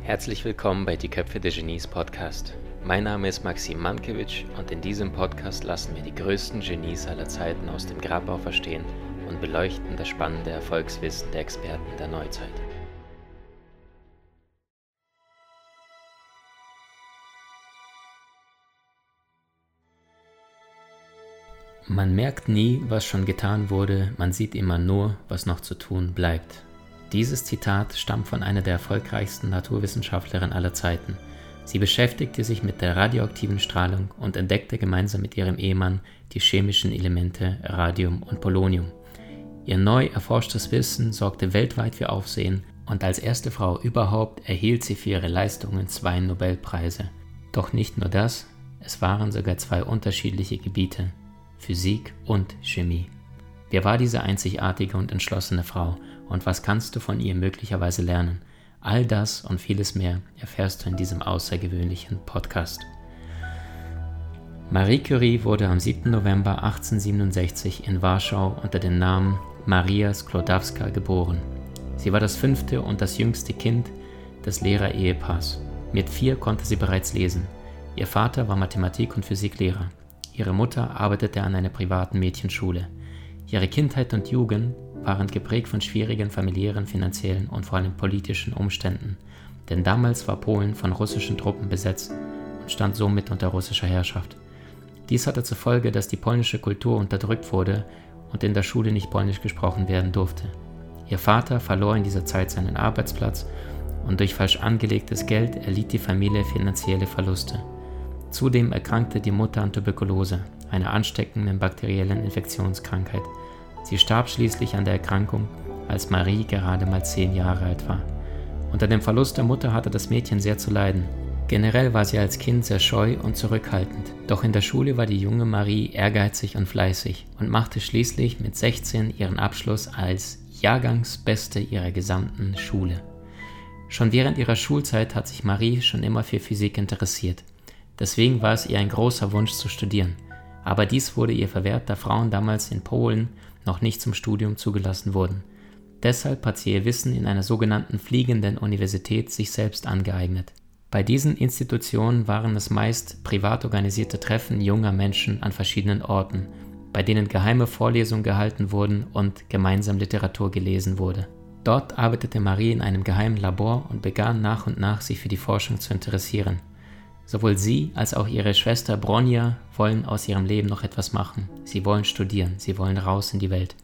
Herzlich willkommen bei Die Köpfe der Genies Podcast. Mein Name ist Maxim Mankewitsch und in diesem Podcast lassen wir die größten Genies aller Zeiten aus dem Grabau verstehen und beleuchten das spannende Erfolgswissen der Experten der Neuzeit. Man merkt nie, was schon getan wurde, man sieht immer nur, was noch zu tun bleibt. Dieses Zitat stammt von einer der erfolgreichsten Naturwissenschaftlerinnen aller Zeiten. Sie beschäftigte sich mit der radioaktiven Strahlung und entdeckte gemeinsam mit ihrem Ehemann die chemischen Elemente Radium und Polonium. Ihr neu erforschtes Wissen sorgte weltweit für Aufsehen und als erste Frau überhaupt erhielt sie für ihre Leistungen zwei Nobelpreise. Doch nicht nur das, es waren sogar zwei unterschiedliche Gebiete, Physik und Chemie. Wer war diese einzigartige und entschlossene Frau und was kannst du von ihr möglicherweise lernen? All das und vieles mehr erfährst du in diesem außergewöhnlichen Podcast. Marie Curie wurde am 7. November 1867 in Warschau unter dem Namen Maria Sklodowska geboren. Sie war das fünfte und das jüngste Kind des Lehrer-Ehepaars. Mit vier konnte sie bereits lesen. Ihr Vater war Mathematik- und Physiklehrer. Ihre Mutter arbeitete an einer privaten Mädchenschule. Ihre Kindheit und Jugend waren geprägt von schwierigen familiären, finanziellen und vor allem politischen Umständen, denn damals war Polen von russischen Truppen besetzt und stand somit unter russischer Herrschaft. Dies hatte zur Folge, dass die polnische Kultur unterdrückt wurde und in der Schule nicht polnisch gesprochen werden durfte. Ihr Vater verlor in dieser Zeit seinen Arbeitsplatz und durch falsch angelegtes Geld erlitt die Familie finanzielle Verluste. Zudem erkrankte die Mutter an Tuberkulose, einer ansteckenden bakteriellen Infektionskrankheit. Sie starb schließlich an der Erkrankung, als Marie gerade mal zehn Jahre alt war. Unter dem Verlust der Mutter hatte das Mädchen sehr zu leiden. Generell war sie als Kind sehr scheu und zurückhaltend, doch in der Schule war die junge Marie ehrgeizig und fleißig und machte schließlich mit 16 ihren Abschluss als Jahrgangsbeste ihrer gesamten Schule. Schon während ihrer Schulzeit hat sich Marie schon immer für Physik interessiert. Deswegen war es ihr ein großer Wunsch zu studieren aber dies wurde ihr verwehrt, da Frauen damals in Polen noch nicht zum Studium zugelassen wurden. Deshalb hat sie ihr Wissen in einer sogenannten fliegenden Universität sich selbst angeeignet. Bei diesen Institutionen waren es meist privat organisierte Treffen junger Menschen an verschiedenen Orten, bei denen geheime Vorlesungen gehalten wurden und gemeinsam Literatur gelesen wurde. Dort arbeitete Marie in einem geheimen Labor und begann nach und nach sich für die Forschung zu interessieren. Sowohl sie als auch ihre Schwester Bronja wollen aus ihrem Leben noch etwas machen. Sie wollen studieren, sie wollen raus in die Welt.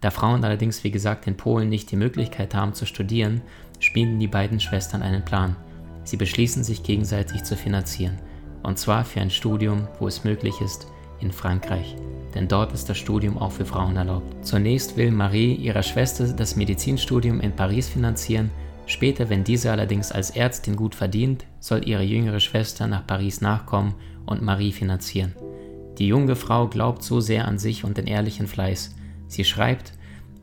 Da Frauen allerdings, wie gesagt, in Polen nicht die Möglichkeit haben zu studieren, schmieden die beiden Schwestern einen Plan. Sie beschließen sich gegenseitig zu finanzieren. Und zwar für ein Studium, wo es möglich ist, in Frankreich. Denn dort ist das Studium auch für Frauen erlaubt. Zunächst will Marie ihrer Schwester das Medizinstudium in Paris finanzieren Später, wenn diese allerdings als Ärztin gut verdient, soll ihre jüngere Schwester nach Paris nachkommen und Marie finanzieren. Die junge Frau glaubt so sehr an sich und den ehrlichen Fleiß. Sie schreibt,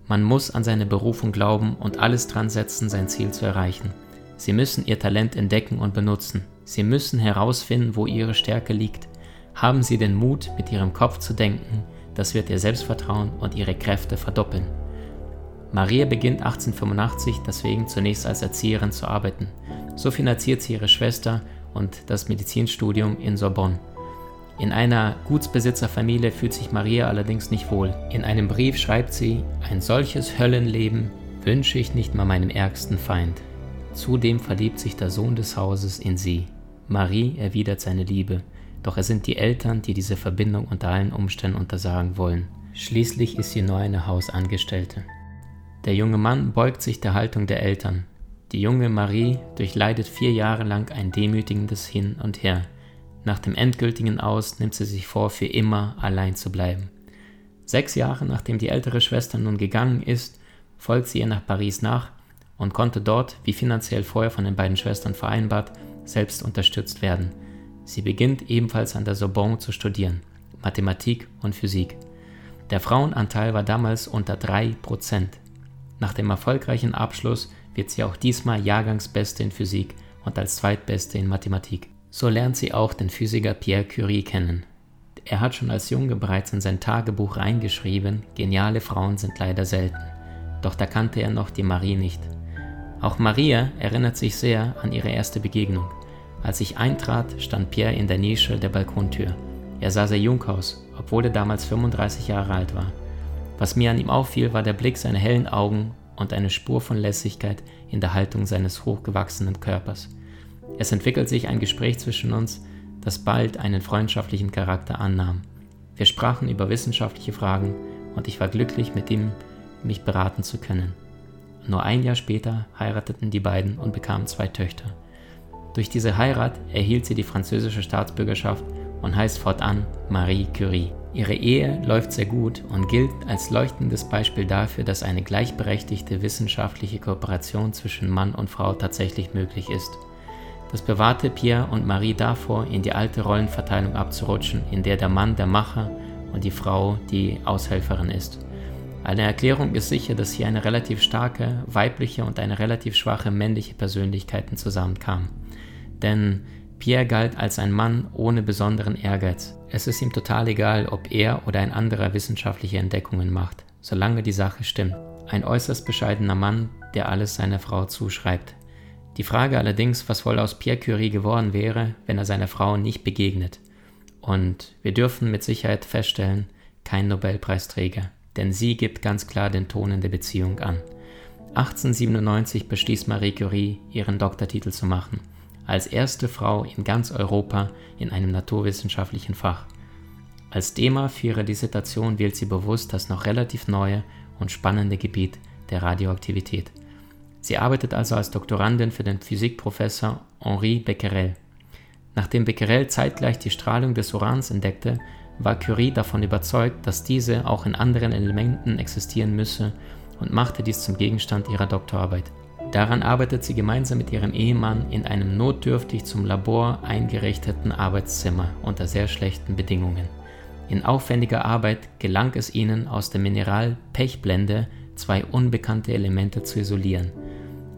man muss an seine Berufung glauben und alles dran setzen, sein Ziel zu erreichen. Sie müssen ihr Talent entdecken und benutzen. Sie müssen herausfinden, wo ihre Stärke liegt. Haben Sie den Mut, mit Ihrem Kopf zu denken, das wird Ihr Selbstvertrauen und Ihre Kräfte verdoppeln. Maria beginnt 1885 deswegen zunächst als Erzieherin zu arbeiten. So finanziert sie ihre Schwester und das Medizinstudium in Sorbonne. In einer Gutsbesitzerfamilie fühlt sich Maria allerdings nicht wohl. In einem Brief schreibt sie, ein solches Höllenleben wünsche ich nicht mal meinem ärgsten Feind. Zudem verliebt sich der Sohn des Hauses in sie. Marie erwidert seine Liebe, doch es sind die Eltern, die diese Verbindung unter allen Umständen untersagen wollen. Schließlich ist sie nur eine Hausangestellte. Der junge Mann beugt sich der Haltung der Eltern. Die junge Marie durchleidet vier Jahre lang ein demütigendes Hin und Her. Nach dem endgültigen Aus nimmt sie sich vor, für immer allein zu bleiben. Sechs Jahre nachdem die ältere Schwester nun gegangen ist, folgt sie ihr nach Paris nach und konnte dort, wie finanziell vorher von den beiden Schwestern vereinbart, selbst unterstützt werden. Sie beginnt ebenfalls an der Sorbonne zu studieren, Mathematik und Physik. Der Frauenanteil war damals unter drei Prozent. Nach dem erfolgreichen Abschluss wird sie auch diesmal Jahrgangsbeste in Physik und als Zweitbeste in Mathematik. So lernt sie auch den Physiker Pierre Curie kennen. Er hat schon als Junge bereits in sein Tagebuch reingeschrieben, geniale Frauen sind leider selten. doch da kannte er noch die Marie nicht. Auch Maria erinnert sich sehr an ihre erste Begegnung. Als ich eintrat, stand Pierre in der Nische der Balkontür. Er sah sehr jung aus, obwohl er damals 35 Jahre alt war. Was mir an ihm auffiel, war der Blick seiner hellen Augen und eine Spur von Lässigkeit in der Haltung seines hochgewachsenen Körpers. Es entwickelt sich ein Gespräch zwischen uns, das bald einen freundschaftlichen Charakter annahm. Wir sprachen über wissenschaftliche Fragen und ich war glücklich, mit ihm mich beraten zu können. Nur ein Jahr später heirateten die beiden und bekamen zwei Töchter. Durch diese Heirat erhielt sie die französische Staatsbürgerschaft und heißt fortan Marie Curie. Ihre Ehe läuft sehr gut und gilt als leuchtendes Beispiel dafür, dass eine gleichberechtigte wissenschaftliche Kooperation zwischen Mann und Frau tatsächlich möglich ist. Das bewahrte Pierre und Marie davor, in die alte Rollenverteilung abzurutschen, in der der Mann der Macher und die Frau die Aushelferin ist. Eine Erklärung ist sicher, dass hier eine relativ starke weibliche und eine relativ schwache männliche Persönlichkeiten zusammenkamen. Denn Pierre galt als ein Mann ohne besonderen Ehrgeiz. Es ist ihm total egal, ob er oder ein anderer wissenschaftliche Entdeckungen macht, solange die Sache stimmt. Ein äußerst bescheidener Mann, der alles seiner Frau zuschreibt. Die Frage allerdings, was wohl aus Pierre Curie geworden wäre, wenn er seiner Frau nicht begegnet. Und wir dürfen mit Sicherheit feststellen, kein Nobelpreisträger denn sie gibt ganz klar den Ton in der Beziehung an. 1897 beschließt Marie Curie, ihren Doktortitel zu machen, als erste Frau in ganz Europa in einem naturwissenschaftlichen Fach. Als Thema für ihre Dissertation wählt sie bewusst das noch relativ neue und spannende Gebiet der Radioaktivität. Sie arbeitet also als Doktorandin für den Physikprofessor Henri Becquerel. Nachdem Becquerel zeitgleich die Strahlung des Urans entdeckte, war Curie davon überzeugt, dass diese auch in anderen Elementen existieren müsse und machte dies zum Gegenstand ihrer Doktorarbeit. Daran arbeitet sie gemeinsam mit ihrem Ehemann in einem notdürftig zum Labor eingerichteten Arbeitszimmer unter sehr schlechten Bedingungen. In aufwendiger Arbeit gelang es ihnen, aus dem Mineral Pechblende zwei unbekannte Elemente zu isolieren: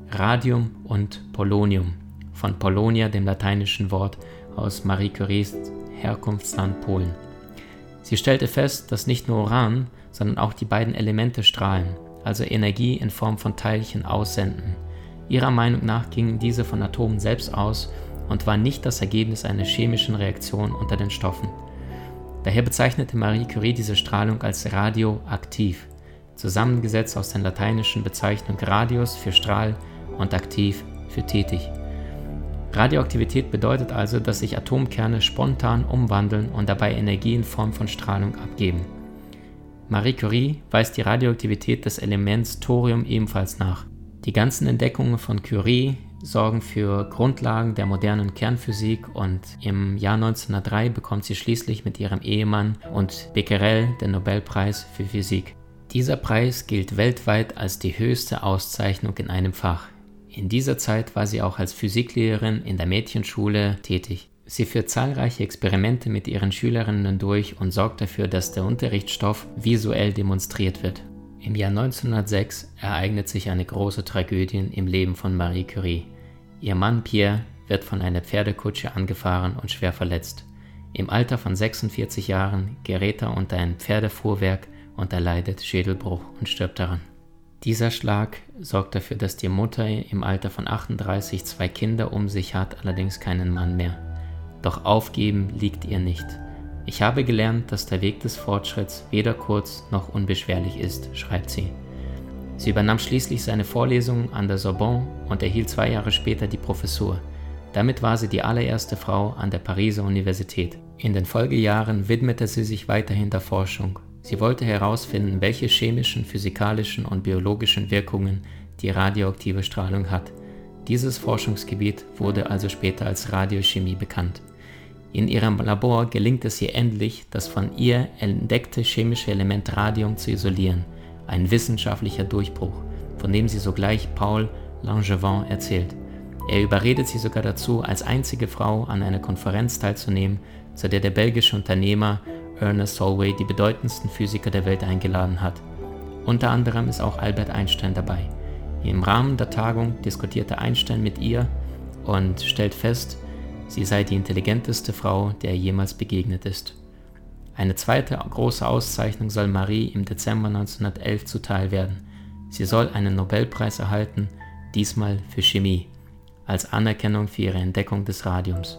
Radium und Polonium, von Polonia, dem lateinischen Wort aus Marie Curies Herkunftsland Polen. Sie stellte fest, dass nicht nur Uran, sondern auch die beiden Elemente strahlen, also Energie in Form von Teilchen aussenden. Ihrer Meinung nach gingen diese von Atomen selbst aus und waren nicht das Ergebnis einer chemischen Reaktion unter den Stoffen. Daher bezeichnete Marie Curie diese Strahlung als radioaktiv, zusammengesetzt aus den lateinischen Bezeichnungen radius für Strahl und aktiv für tätig. Radioaktivität bedeutet also, dass sich Atomkerne spontan umwandeln und dabei Energie in Form von Strahlung abgeben. Marie Curie weist die Radioaktivität des Elements Thorium ebenfalls nach. Die ganzen Entdeckungen von Curie sorgen für Grundlagen der modernen Kernphysik und im Jahr 1903 bekommt sie schließlich mit ihrem Ehemann und Becquerel den Nobelpreis für Physik. Dieser Preis gilt weltweit als die höchste Auszeichnung in einem Fach. In dieser Zeit war sie auch als Physiklehrerin in der Mädchenschule tätig. Sie führt zahlreiche Experimente mit ihren Schülerinnen durch und sorgt dafür, dass der Unterrichtsstoff visuell demonstriert wird. Im Jahr 1906 ereignet sich eine große Tragödie im Leben von Marie Curie. Ihr Mann Pierre wird von einer Pferdekutsche angefahren und schwer verletzt. Im Alter von 46 Jahren gerät er unter ein Pferdefuhrwerk und erleidet Schädelbruch und stirbt daran. Dieser Schlag sorgt dafür, dass die Mutter im Alter von 38 zwei Kinder um sich hat, allerdings keinen Mann mehr. Doch aufgeben liegt ihr nicht. Ich habe gelernt, dass der Weg des Fortschritts weder kurz noch unbeschwerlich ist, schreibt sie. Sie übernahm schließlich seine Vorlesungen an der Sorbonne und erhielt zwei Jahre später die Professur. Damit war sie die allererste Frau an der Pariser Universität. In den Folgejahren widmete sie sich weiterhin der Forschung Sie wollte herausfinden, welche chemischen, physikalischen und biologischen Wirkungen die radioaktive Strahlung hat. Dieses Forschungsgebiet wurde also später als Radiochemie bekannt. In ihrem Labor gelingt es ihr endlich, das von ihr entdeckte chemische Element Radium zu isolieren, ein wissenschaftlicher Durchbruch, von dem sie sogleich Paul Langevin erzählt. Er überredet sie sogar dazu, als einzige Frau an einer Konferenz teilzunehmen, zu der der belgische Unternehmer Ernest Solway die bedeutendsten Physiker der Welt eingeladen hat. Unter anderem ist auch Albert Einstein dabei. Im Rahmen der Tagung diskutierte Einstein mit ihr und stellt fest, sie sei die intelligenteste Frau, der er jemals begegnet ist. Eine zweite große Auszeichnung soll Marie im Dezember 1911 zuteil werden. Sie soll einen Nobelpreis erhalten, diesmal für Chemie, als Anerkennung für ihre Entdeckung des Radiums.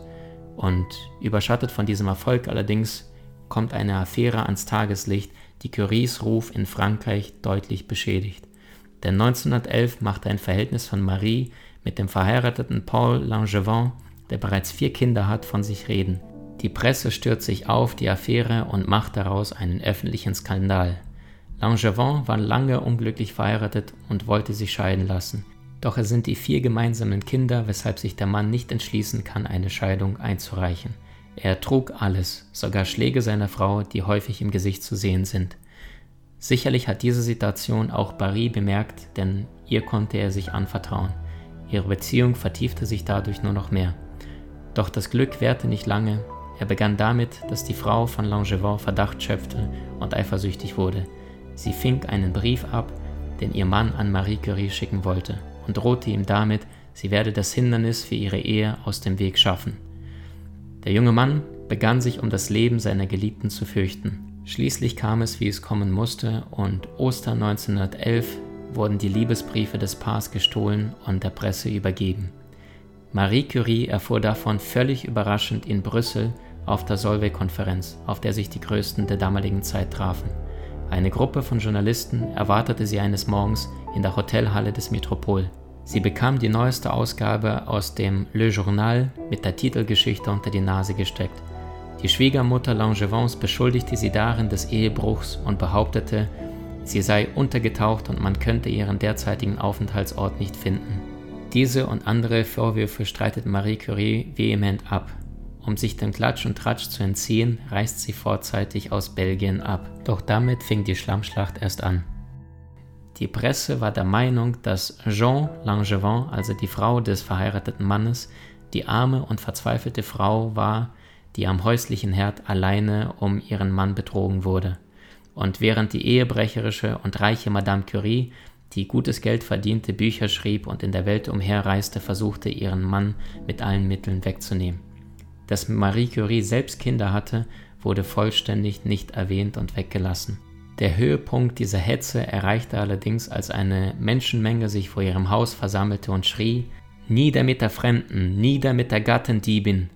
Und überschattet von diesem Erfolg allerdings kommt eine Affäre ans Tageslicht, die Curies Ruf in Frankreich deutlich beschädigt. Denn 1911 machte ein Verhältnis von Marie mit dem verheirateten Paul Langevin, der bereits vier Kinder hat, von sich reden. Die Presse stürzt sich auf die Affäre und macht daraus einen öffentlichen Skandal. Langevin war lange unglücklich verheiratet und wollte sich scheiden lassen. Doch es sind die vier gemeinsamen Kinder, weshalb sich der Mann nicht entschließen kann, eine Scheidung einzureichen. Er trug alles, sogar Schläge seiner Frau, die häufig im Gesicht zu sehen sind. Sicherlich hat diese Situation auch Barry bemerkt, denn ihr konnte er sich anvertrauen. Ihre Beziehung vertiefte sich dadurch nur noch mehr. Doch das Glück währte nicht lange. Er begann damit, dass die Frau von Langevin Verdacht schöpfte und eifersüchtig wurde. Sie fing einen Brief ab, den ihr Mann an Marie Curie schicken wollte, und drohte ihm damit, sie werde das Hindernis für ihre Ehe aus dem Weg schaffen. Der junge Mann begann sich um das Leben seiner Geliebten zu fürchten. Schließlich kam es, wie es kommen musste, und Ostern 1911 wurden die Liebesbriefe des Paars gestohlen und der Presse übergeben. Marie Curie erfuhr davon völlig überraschend in Brüssel auf der Solvay-Konferenz, auf der sich die Größten der damaligen Zeit trafen. Eine Gruppe von Journalisten erwartete sie eines Morgens in der Hotelhalle des Metropol. Sie bekam die neueste Ausgabe aus dem Le Journal mit der Titelgeschichte unter die Nase gesteckt. Die Schwiegermutter Langevins beschuldigte sie darin des Ehebruchs und behauptete, sie sei untergetaucht und man könnte ihren derzeitigen Aufenthaltsort nicht finden. Diese und andere Vorwürfe streitet Marie Curie vehement ab. Um sich dem Klatsch und Tratsch zu entziehen, reist sie vorzeitig aus Belgien ab. Doch damit fing die Schlammschlacht erst an. Die Presse war der Meinung, dass Jean Langevin, also die Frau des verheirateten Mannes, die arme und verzweifelte Frau war, die am häuslichen Herd alleine um ihren Mann betrogen wurde. Und während die ehebrecherische und reiche Madame Curie, die gutes Geld verdiente, Bücher schrieb und in der Welt umherreiste, versuchte, ihren Mann mit allen Mitteln wegzunehmen. Dass Marie Curie selbst Kinder hatte, wurde vollständig nicht erwähnt und weggelassen. Der Höhepunkt dieser Hetze erreichte allerdings, als eine Menschenmenge sich vor ihrem Haus versammelte und schrie: Nieder mit der Fremden, nieder mit der Gattendiebin!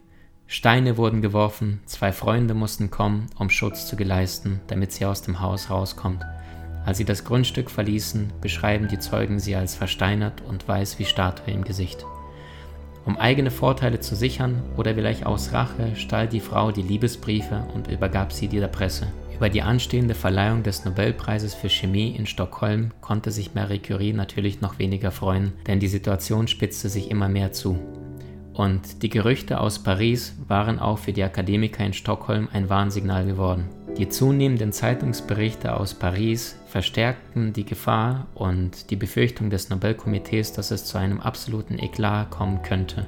Steine wurden geworfen, zwei Freunde mussten kommen, um Schutz zu geleisten, damit sie aus dem Haus rauskommt. Als sie das Grundstück verließen, beschreiben die Zeugen sie als versteinert und weiß wie Statue im Gesicht. Um eigene Vorteile zu sichern oder vielleicht aus Rache stahl die Frau die Liebesbriefe und übergab sie der Presse. Über die anstehende Verleihung des Nobelpreises für Chemie in Stockholm konnte sich Marie Curie natürlich noch weniger freuen, denn die Situation spitzte sich immer mehr zu. Und die Gerüchte aus Paris waren auch für die Akademiker in Stockholm ein Warnsignal geworden. Die zunehmenden Zeitungsberichte aus Paris verstärkten die Gefahr und die Befürchtung des Nobelkomitees, dass es zu einem absoluten Eklat kommen könnte.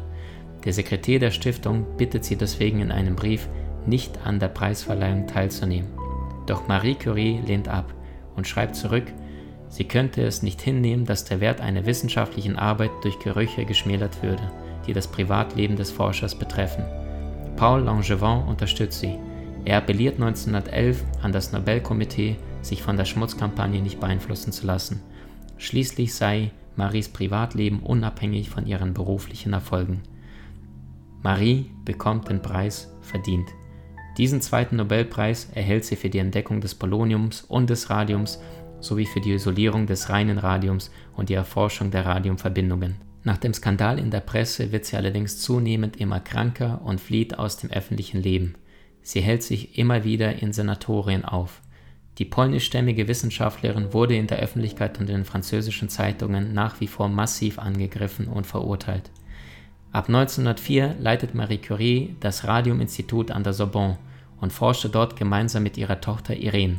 Der Sekretär der Stiftung bittet sie deswegen in einem Brief, nicht an der Preisverleihung teilzunehmen. Doch Marie Curie lehnt ab und schreibt zurück, sie könnte es nicht hinnehmen, dass der Wert einer wissenschaftlichen Arbeit durch Gerüche geschmälert würde, die das Privatleben des Forschers betreffen. Paul Langevin unterstützt sie. Er appelliert 1911 an das Nobelkomitee, sich von der Schmutzkampagne nicht beeinflussen zu lassen. Schließlich sei Maries Privatleben unabhängig von ihren beruflichen Erfolgen. Marie bekommt den Preis verdient. Diesen zweiten Nobelpreis erhält sie für die Entdeckung des Poloniums und des Radiums sowie für die Isolierung des reinen Radiums und die Erforschung der Radiumverbindungen. Nach dem Skandal in der Presse wird sie allerdings zunehmend immer kranker und flieht aus dem öffentlichen Leben. Sie hält sich immer wieder in Senatorien auf. Die polnischstämmige Wissenschaftlerin wurde in der Öffentlichkeit und in den französischen Zeitungen nach wie vor massiv angegriffen und verurteilt. Ab 1904 leitet Marie Curie das Radiuminstitut an der Sorbonne und forschte dort gemeinsam mit ihrer Tochter Irene.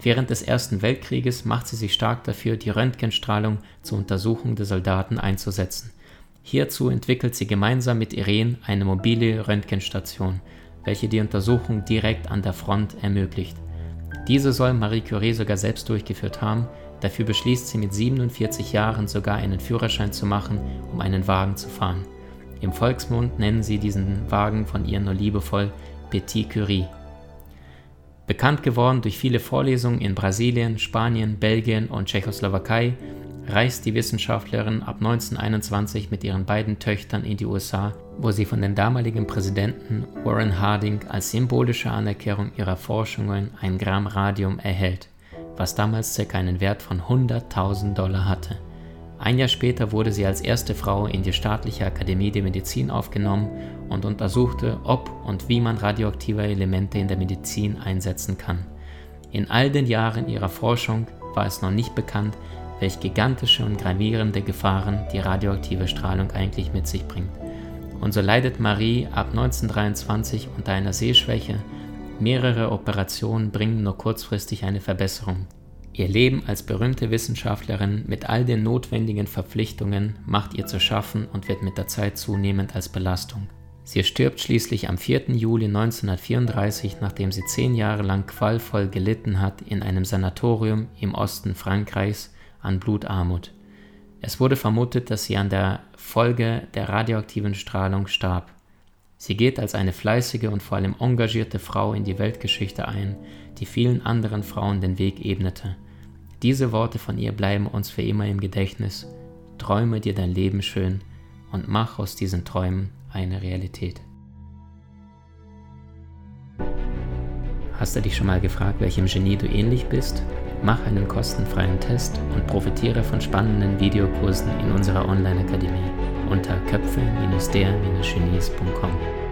Während des Ersten Weltkrieges macht sie sich stark dafür, die Röntgenstrahlung zur Untersuchung der Soldaten einzusetzen. Hierzu entwickelt sie gemeinsam mit Irene eine mobile Röntgenstation, welche die Untersuchung direkt an der Front ermöglicht. Diese soll Marie Curie sogar selbst durchgeführt haben, dafür beschließt sie mit 47 Jahren sogar einen Führerschein zu machen, um einen Wagen zu fahren. Im Volksmund nennen sie diesen Wagen von ihr nur liebevoll Petit Curie. Bekannt geworden durch viele Vorlesungen in Brasilien, Spanien, Belgien und Tschechoslowakei, reist die Wissenschaftlerin ab 1921 mit ihren beiden Töchtern in die USA, wo sie von dem damaligen Präsidenten Warren Harding als symbolische Anerkennung ihrer Forschungen ein Gramm Radium erhält, was damals ca. einen Wert von 100.000 Dollar hatte. Ein Jahr später wurde sie als erste Frau in die Staatliche Akademie der Medizin aufgenommen und untersuchte, ob und wie man radioaktive Elemente in der Medizin einsetzen kann. In all den Jahren ihrer Forschung war es noch nicht bekannt, welch gigantische und gravierende Gefahren die radioaktive Strahlung eigentlich mit sich bringt. Und so leidet Marie ab 1923 unter einer Sehschwäche. Mehrere Operationen bringen nur kurzfristig eine Verbesserung. Ihr Leben als berühmte Wissenschaftlerin mit all den notwendigen Verpflichtungen macht ihr zu schaffen und wird mit der Zeit zunehmend als Belastung. Sie stirbt schließlich am 4. Juli 1934, nachdem sie zehn Jahre lang qualvoll gelitten hat in einem Sanatorium im Osten Frankreichs an Blutarmut. Es wurde vermutet, dass sie an der Folge der radioaktiven Strahlung starb. Sie geht als eine fleißige und vor allem engagierte Frau in die Weltgeschichte ein, die vielen anderen Frauen den Weg ebnete. Diese Worte von ihr bleiben uns für immer im Gedächtnis. Träume dir dein Leben schön und mach aus diesen Träumen eine Realität. Hast du dich schon mal gefragt, welchem Genie du ähnlich bist? Mach einen kostenfreien Test und profitiere von spannenden Videokursen in unserer Online-Akademie unter köpfe-der-genies.com.